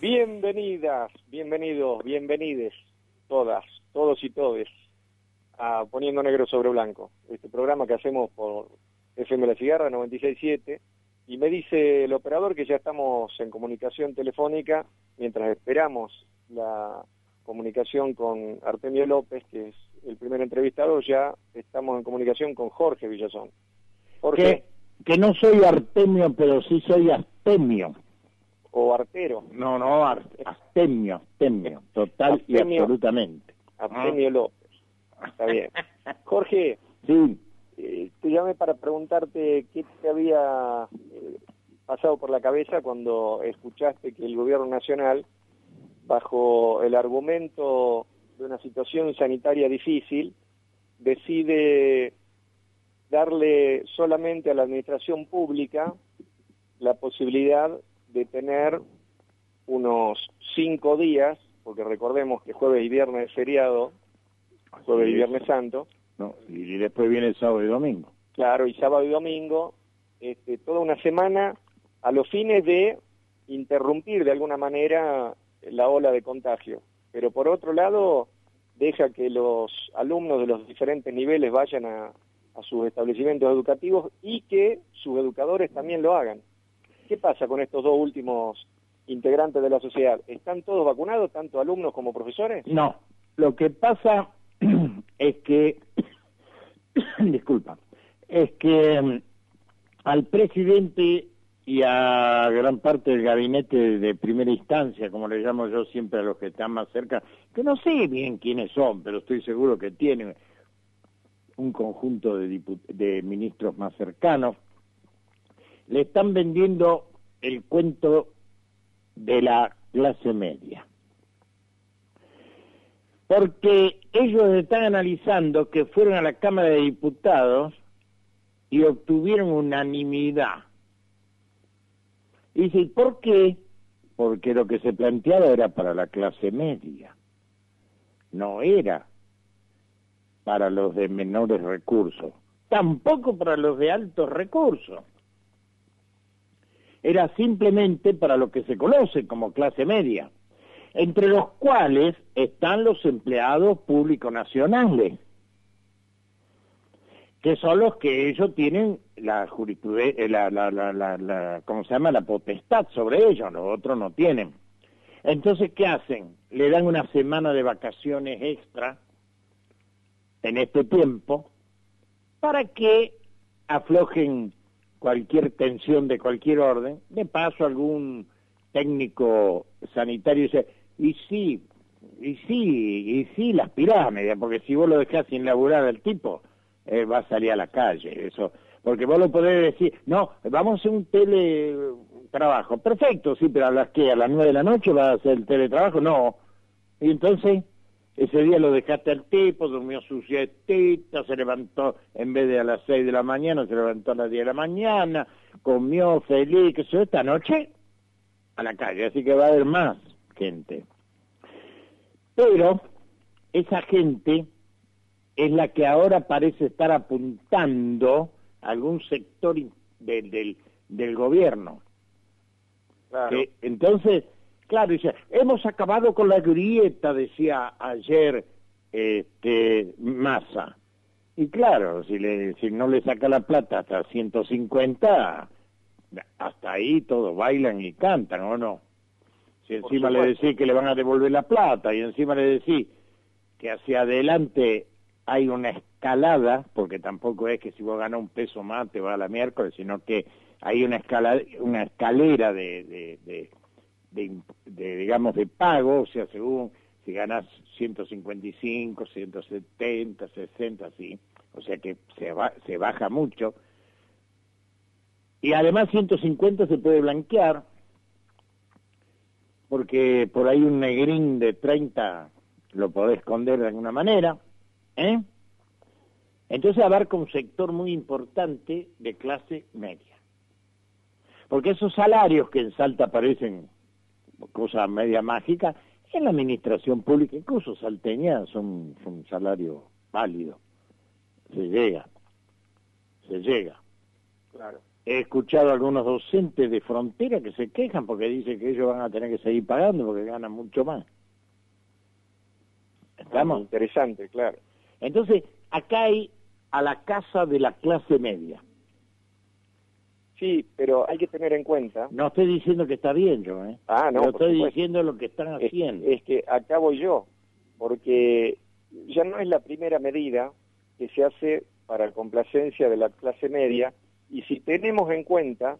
Bienvenidas, bienvenidos, bienvenides, todas, todos y todes, a Poniendo Negro sobre Blanco, este programa que hacemos por FM La Cigarra 96.7, y me dice el operador que ya estamos en comunicación telefónica, mientras esperamos la comunicación con Artemio López, que es el primer entrevistado, ya estamos en comunicación con Jorge Villazón. Jorge. Que, que no soy Artemio, pero sí soy Artemio o artero. No, no, Artemio, total y absolutamente. Artemio López, está bien. Jorge, sí. Eh, te llamé para preguntarte qué te había eh, pasado por la cabeza cuando escuchaste que el gobierno nacional, bajo el argumento de una situación sanitaria difícil, decide darle solamente a la administración pública la posibilidad de tener unos cinco días, porque recordemos que jueves y viernes es feriado, jueves y viernes santo. No, y después viene el sábado y domingo. Claro, y sábado y domingo, este, toda una semana a los fines de interrumpir de alguna manera la ola de contagio. Pero por otro lado, deja que los alumnos de los diferentes niveles vayan a, a sus establecimientos educativos y que sus educadores también lo hagan. ¿Qué pasa con estos dos últimos integrantes de la sociedad? ¿Están todos vacunados, tanto alumnos como profesores? No, lo que pasa es que, disculpa, es que mm, al presidente y a gran parte del gabinete de primera instancia, como le llamo yo siempre a los que están más cerca, que no sé bien quiénes son, pero estoy seguro que tienen un conjunto de, de ministros más cercanos, le están vendiendo el cuento de la clase media. Porque ellos están analizando que fueron a la Cámara de Diputados y obtuvieron unanimidad. Y dice, ¿por qué? Porque lo que se planteaba era para la clase media, no era para los de menores recursos, tampoco para los de altos recursos era simplemente para lo que se conoce como clase media, entre los cuales están los empleados públicos nacionales, que son los que ellos tienen la jurisprudencia, eh, la, la, la, ¿cómo se llama? La potestad sobre ellos, los otros no tienen. Entonces, ¿qué hacen? Le dan una semana de vacaciones extra en este tiempo para que aflojen cualquier tensión de cualquier orden, de paso algún técnico sanitario dice, y sí, y sí, y sí las pirámides, porque si vos lo dejás sin laburar al tipo, va a salir a la calle, eso, porque vos lo podés decir, no, vamos a hacer un teletrabajo, perfecto, sí, pero a las que, a las nueve de la noche va a hacer el teletrabajo, no, y entonces ese día lo dejaste al tipo, durmió su siestita, se levantó, en vez de a las seis de la mañana, se levantó a las diez de la mañana, comió feliz, que eso, esta noche a la calle, así que va a haber más gente. Pero esa gente es la que ahora parece estar apuntando a algún sector del, del, gobierno. Claro. entonces, Claro, dice, hemos acabado con la grieta, decía ayer este, Massa. Y claro, si, le, si no le saca la plata hasta 150, hasta ahí todos bailan y cantan, ¿o no? Si encima le decís que le van a devolver la plata y encima le decís que hacia adelante hay una escalada, porque tampoco es que si vos ganas un peso más te va a la miércoles, sino que hay una, escala, una escalera de, de de, digamos, de pago, o sea, según si ganas 155, 170, 60, así, o sea que se, se baja mucho. Y además 150 se puede blanquear, porque por ahí un negrín de 30 lo podés esconder de alguna manera, ¿eh? Entonces abarca un sector muy importante de clase media. Porque esos salarios que en Salta aparecen cosa media mágica, en la administración pública, incluso salteña, son, un salario válido. Se llega, se llega. Claro. he escuchado a algunos docentes de frontera que se quejan porque dicen que ellos van a tener que seguir pagando porque ganan mucho más. ¿Estamos? Interesante, claro. Entonces, acá hay a la casa de la clase media. Sí, pero hay que tener en cuenta... No estoy diciendo que está bien yo, ¿eh? Ah, no, estoy diciendo lo que están haciendo. Es, que acá voy yo, porque ya no es la primera medida que se hace para complacencia de la clase media, y si tenemos en cuenta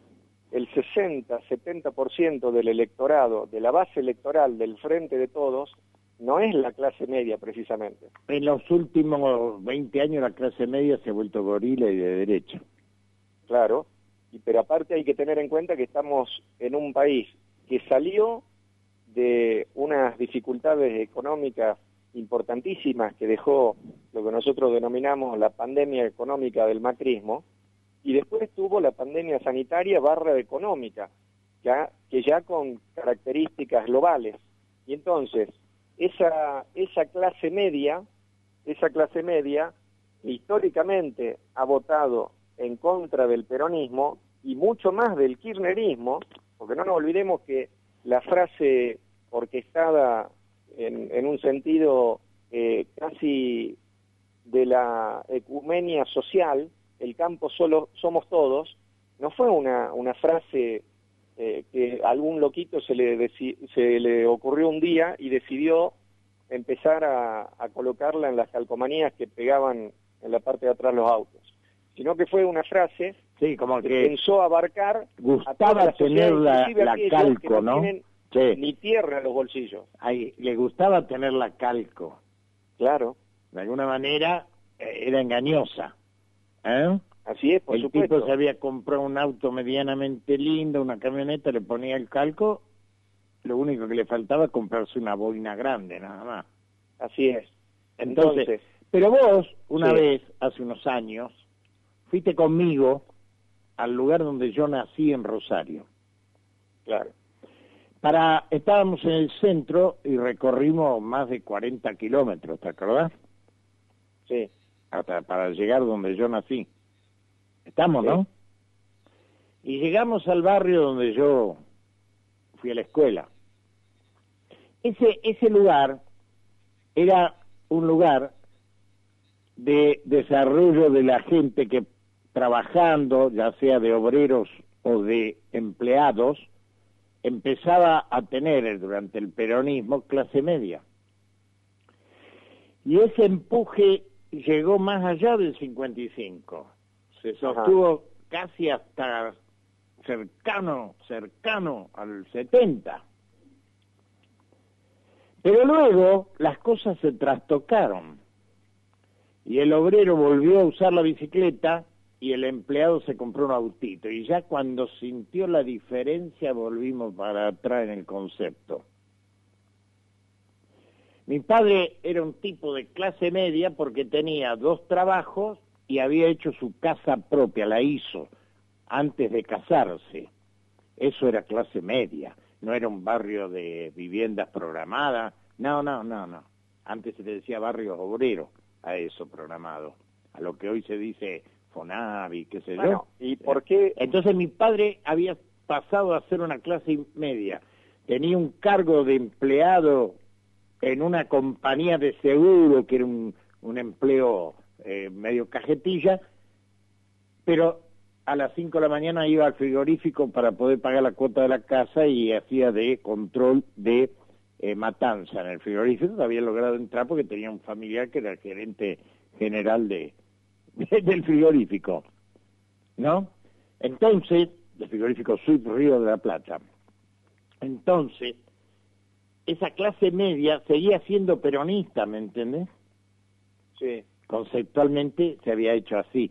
el 60-70% del electorado, de la base electoral del Frente de Todos, no es la clase media precisamente. En los últimos 20 años la clase media se ha vuelto gorila y de derecha. Claro, y, pero aparte hay que tener en cuenta que estamos en un país que salió de unas dificultades económicas importantísimas que dejó lo que nosotros denominamos la pandemia económica del macrismo, y después tuvo la pandemia sanitaria barra económica, que ya con características globales. Y entonces, esa, esa clase media, esa clase media, históricamente ha votado en contra del peronismo y mucho más del kirchnerismo, porque no nos olvidemos que la frase orquestada en, un sentido eh, casi de la ecumenia social, el campo solo somos todos, no fue una, frase eh, que a algún loquito se le, se le ocurrió un día y decidió empezar a, colocarla en las calcomanías que pegaban en la parte de atrás los autos, sino que fue una frase sí, como que, pensó abarcar gustaba la tener la, calco, no, sí. ni tierra en los bolsillos. Le gustaba tener la calco. Claro. De alguna manera eh, era engañosa. ¿eh? Así es, por el supuesto. tipo se había comprado un auto medianamente lindo, una camioneta, le ponía el calco, lo único que le faltaba es comprarse una boina grande, nada más. Así es. Entonces, pero vos, una vez, hace unos años, fuiste conmigo al lugar donde yo nací en Rosario. Claro. Para, estábamos en el centro y recorrimos más de 40 kilómetros, ¿te acordás? Sí. Hasta para llegar donde yo nací. Estamos, ¿no? Y llegamos al barrio donde yo fui a la escuela. Ese, ese lugar era un lugar de desarrollo de la gente que trabajando, ya sea de obreros o de empleados, empezaba a tener durante el peronismo clase media. Y ese empuje llegó más allá del 55 se sostuvo casi hasta cercano, cercano al 70. Pero luego las cosas se trastocaron y el obrero volvió a usar la bicicleta y el empleado se compró un autito. Y ya cuando sintió la diferencia volvimos para atrás en el concepto. Mi padre era un tipo de clase media porque tenía dos trabajos y había hecho su casa propia, la hizo antes de casarse. Eso era clase media, no era un barrio de viviendas programadas, no, no, no, no. Antes se le decía barrio obrero a eso programado, a lo que hoy se dice Fonavi, qué sé yo. ¿Y por qué? Entonces mi padre había pasado a ser una clase media, tenía un cargo de empleado en una compañía de seguro, que era un, un empleo eh, medio cajetilla, pero a las 5 de la mañana iba al frigorífico para poder pagar la cuota de la casa y hacía de control de eh, matanza en el frigorífico. Había logrado entrar porque tenía un familiar que era el gerente general de, del frigorífico, ¿no? Entonces, del frigorífico Sud Río de la Plata. Entonces, esa clase media seguía siendo peronista, ¿me entendés? Sí conceptualmente se había hecho así.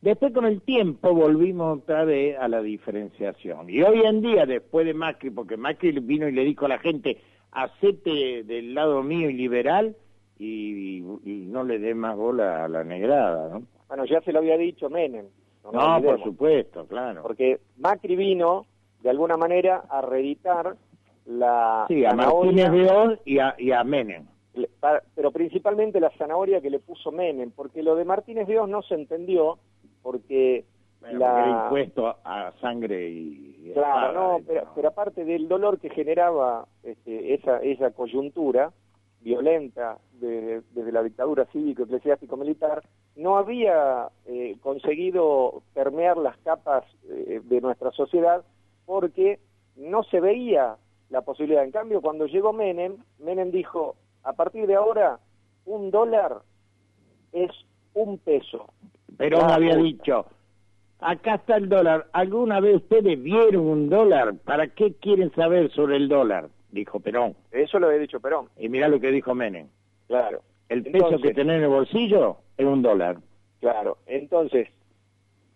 Después con el tiempo volvimos otra vez a la diferenciación. Y hoy en día, después de Macri, porque Macri vino y le dijo a la gente, hacete del lado mío y liberal y, no le dé más bola a la negrada, ¿no? Bueno, ya se lo había dicho Menem. No, por supuesto, claro. Porque Macri vino, de alguna manera, a reeditar la... Sí, a Martínez León y a, y a Menem pero principalmente la zanahoria que le puso Menem, porque lo de Martínez Dios no se entendió, porque la... impuesto a, sangre y... Claro, no, pero, aparte del dolor que generaba este, esa, esa coyuntura violenta desde la dictadura cívico-eclesiástico-militar, no había eh, conseguido permear las capas eh, de nuestra sociedad porque no se veía la posibilidad. En cambio, cuando llegó Menem, Menem dijo, a partir de ahora, un dólar es un peso. Pero no había dicho, acá está el dólar. ¿Alguna vez ustedes vieron un dólar? ¿Para qué quieren saber sobre el dólar? Dijo Perón. Eso lo había dicho Perón. Y mira lo que dijo Menem. Claro. El peso que tenés en el bolsillo es un dólar. Claro. Entonces,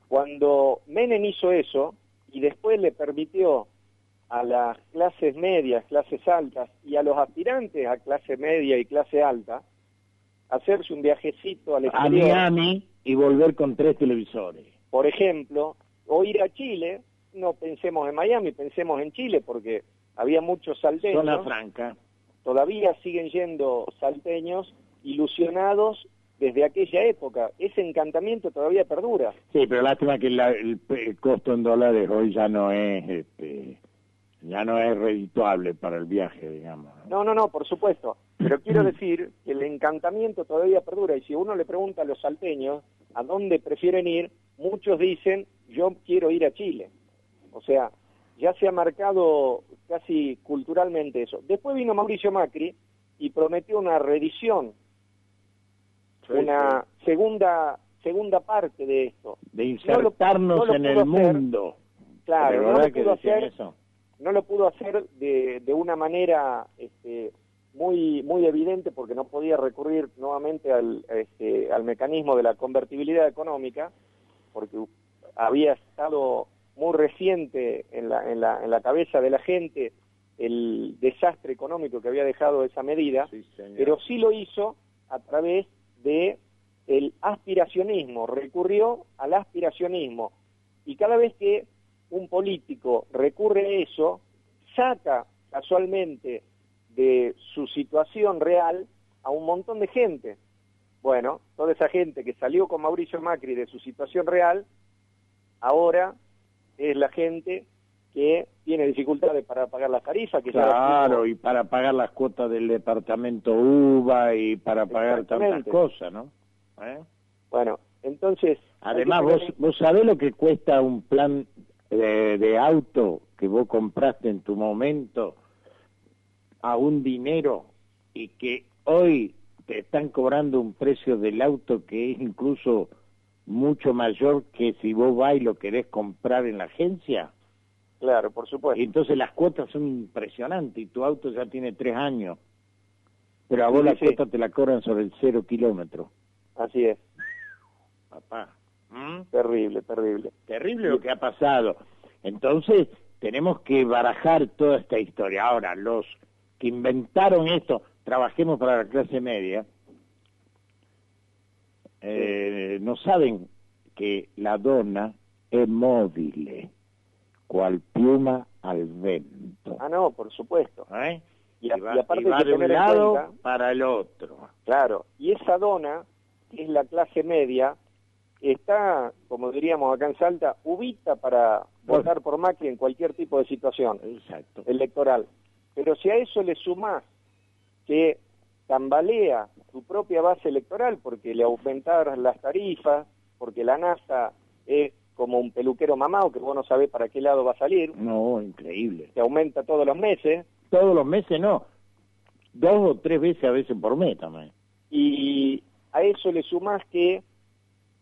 cuando Menem hizo eso y después le permitió a las clases medias, clases altas y a los aspirantes a clase media y clase alta hacerse un viajecito al exterior. A Miami y volver con tres televisores. Por ejemplo, o ir a Chile, no pensemos en Miami, pensemos en Chile, porque había muchos salteños. Zona franca. Todavía siguen yendo salteños ilusionados desde aquella época. Ese encantamiento todavía perdura. Sí, pero lástima que el, costo en dólares hoy ya no es... Este, ya no es redituable para el viaje, digamos. No, no, no, por supuesto. Pero quiero decir que el encantamiento todavía perdura y si uno le pregunta a los salteños a dónde prefieren ir, muchos dicen, yo quiero ir a Chile. O sea, ya se ha marcado casi culturalmente eso. Después vino Mauricio Macri y prometió una reedición, una segunda segunda parte de esto. De insertarnos en el mundo. Claro, no lo pudo hacer, eso? no lo pudo hacer de, de una manera este, muy muy evidente porque no podía recurrir nuevamente al, este, al mecanismo de la convertibilidad económica, porque había estado muy reciente en la, en la, en la cabeza de la gente el desastre económico que había dejado esa medida, pero sí lo hizo a través de el aspiracionismo, recurrió al aspiracionismo. Y cada vez que un político recurre a eso, saca casualmente de su situación real a un montón de gente. Bueno, toda esa gente que salió con Mauricio Macri de su situación real, ahora es la gente que tiene dificultades para pagar las tarifas. Que claro, y para pagar las cuotas del departamento UBA y para pagar tantas cosas, ¿no? ¿Eh? Bueno, entonces... Además, vos, vos sabés lo que cuesta un plan de, auto que vos compraste en tu momento a un dinero y que hoy te están cobrando un precio del auto que es incluso mucho mayor que si vos vas y lo querés comprar en la agencia. Claro, por supuesto. Y entonces las cuotas son impresionantes y tu auto ya tiene tres años. Pero a vos la cuota te la cobran sobre el cero kilómetro. Así es. Papá. ¿Mm? Terrible, terrible. Terrible lo que ha pasado. Entonces, tenemos que barajar toda esta historia. Ahora, los que inventaron esto, trabajemos para la clase media, eh, no saben que la dona es móvil, cual pluma al vento. Ah, no, por supuesto. ¿Eh? Y, aparte de un lado para el otro. Claro, y esa dona, que es la clase media, está, como diríamos acá en Salta, ubita para votar por Macri en cualquier tipo de situación electoral. Pero si a eso le sumás que tambalea tu propia base electoral porque le aumentaron las tarifas, porque la NASA es como un peluquero mamado que vos no sabés para qué lado va a salir. No, increíble. Se aumenta todos los meses. Todos los meses no. Dos o tres veces a veces por mes también. Y a eso le sumás que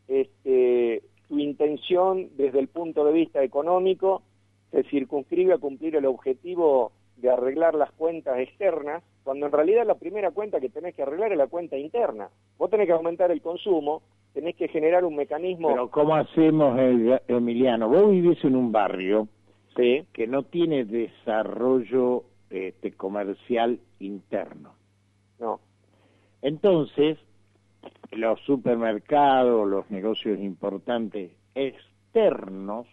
este, tu intención desde el punto de vista económico se circunscribe a cumplir el objetivo de arreglar las cuentas externas, cuando en realidad la primera cuenta que tenés que arreglar es la cuenta interna. Vos tenés que aumentar el consumo, tenés que generar un mecanismo... Pero ¿cómo hacemos, Emiliano? Vos vivís en un barrio que no tiene desarrollo este, comercial interno. No. Entonces, los supermercados, los negocios importantes externos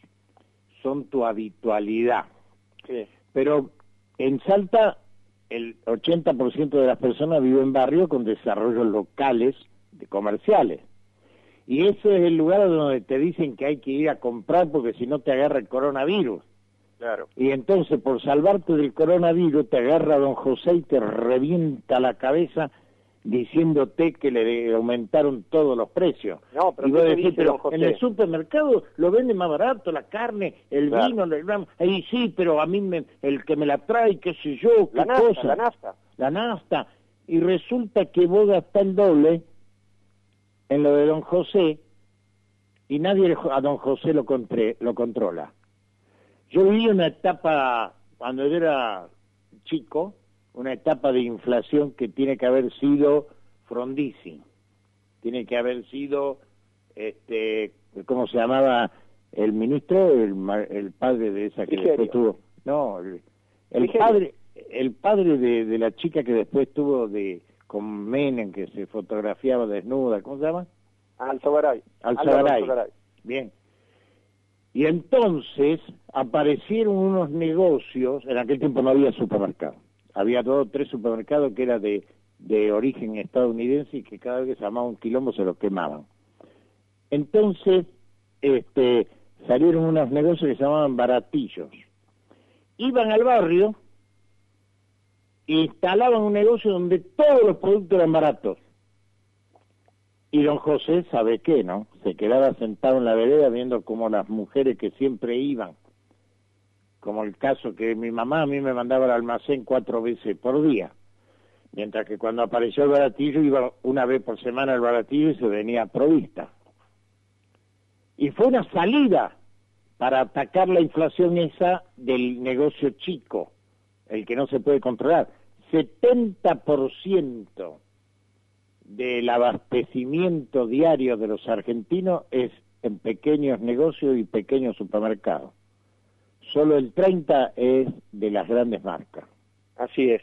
son tu habitualidad. Pero en Salta el 80% de las personas viven en barrios con desarrollos locales de comerciales. Y eso es el lugar donde te dicen que hay que ir a comprar porque si no te agarra el coronavirus. Claro. Y entonces por salvarte del coronavirus te agarra don José y te revienta la cabeza diciéndote que le aumentaron todos los precios. No, pero, y ¿qué vos decís, pero en el supermercado lo venden más barato, la carne, el Claro. vino, el ahí sí, pero a mí me, el que me la trae, qué sé yo, qué La nafta, cosa, la nafta. la nafta. Y resulta que vos gastás el doble en lo de don José y nadie a don José lo, contre- lo controla. Yo viví una etapa, cuando yo era chico, una etapa de inflación que tiene que haber sido Frondizi, tiene que haber sido, este, ¿cómo se llamaba el ministro? El, el padre de esa que después tuvo, no, el, padre, el padre de, de la chica que después tuvo de con Menem, que se fotografiaba desnuda, ¿cómo se llama? Alzogaray. Alzogaray. Bien. Y entonces aparecieron unos negocios, en aquel tiempo no había supermercado, había dos o tres supermercados que era de, de origen estadounidense y que cada vez que se llamaba un quilombo se los quemaban. Entonces, este, salieron unos negocios que se llamaban baratillos. Iban al barrio instalaban un negocio donde todos los productos eran baratos. Y don José sabe qué, ¿no? Se quedaba sentado en la vereda viendo como las mujeres que siempre iban, como el caso que mi mamá a mí me mandaba al almacén cuatro veces por día, mientras que cuando apareció el baratillo iba una vez por semana al baratillo y se venía provista. Y fue una salida para atacar la inflación esa del negocio chico, el que no se puede controlar. 70% del abastecimiento diario de los argentinos es en pequeños negocios y pequeños supermercados. Solo el 30 es de las grandes marcas. Así es.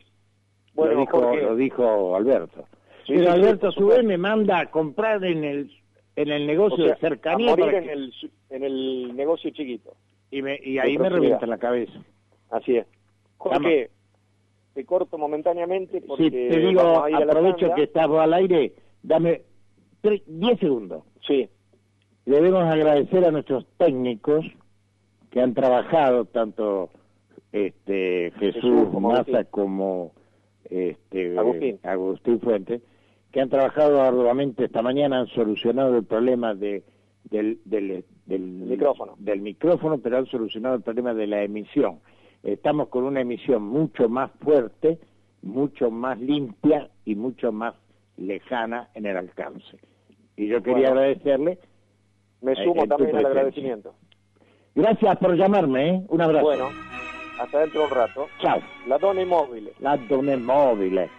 Bueno, lo, dijo, Jorge, lo dijo Alberto. Sí, Pero sí, sí, Alberto a su vez me manda a comprar en el en el o negocio sea, de cercanía a morir en que- el, en el negocio chiquito. y, me- y ahí me revienta la cabeza. Así es. Jorge, te corto momentáneamente porque Si te digo, aprovecho que estamos al aire, dame tre- 10 segundos. Sí, Debemos agradecer a nuestros técnicos que han trabajado, tanto este Jesús, Jesús Agustín. como este, Agustín. Agustín Fuentes, que han trabajado arduamente esta mañana, han solucionado el problema de, del, del, del micrófono. del micrófono, pero han solucionado el problema de la emisión. Estamos con una emisión mucho más fuerte, mucho más limpia y mucho más lejana en el alcance. Y yo quería Bueno. agradecerle. me Eh, sumo también al agradecimiento. Gracias por llamarme, ¿eh? Un abrazo. Bueno, hasta dentro de un rato. Chao. La dona inmóvil. La donna móvil.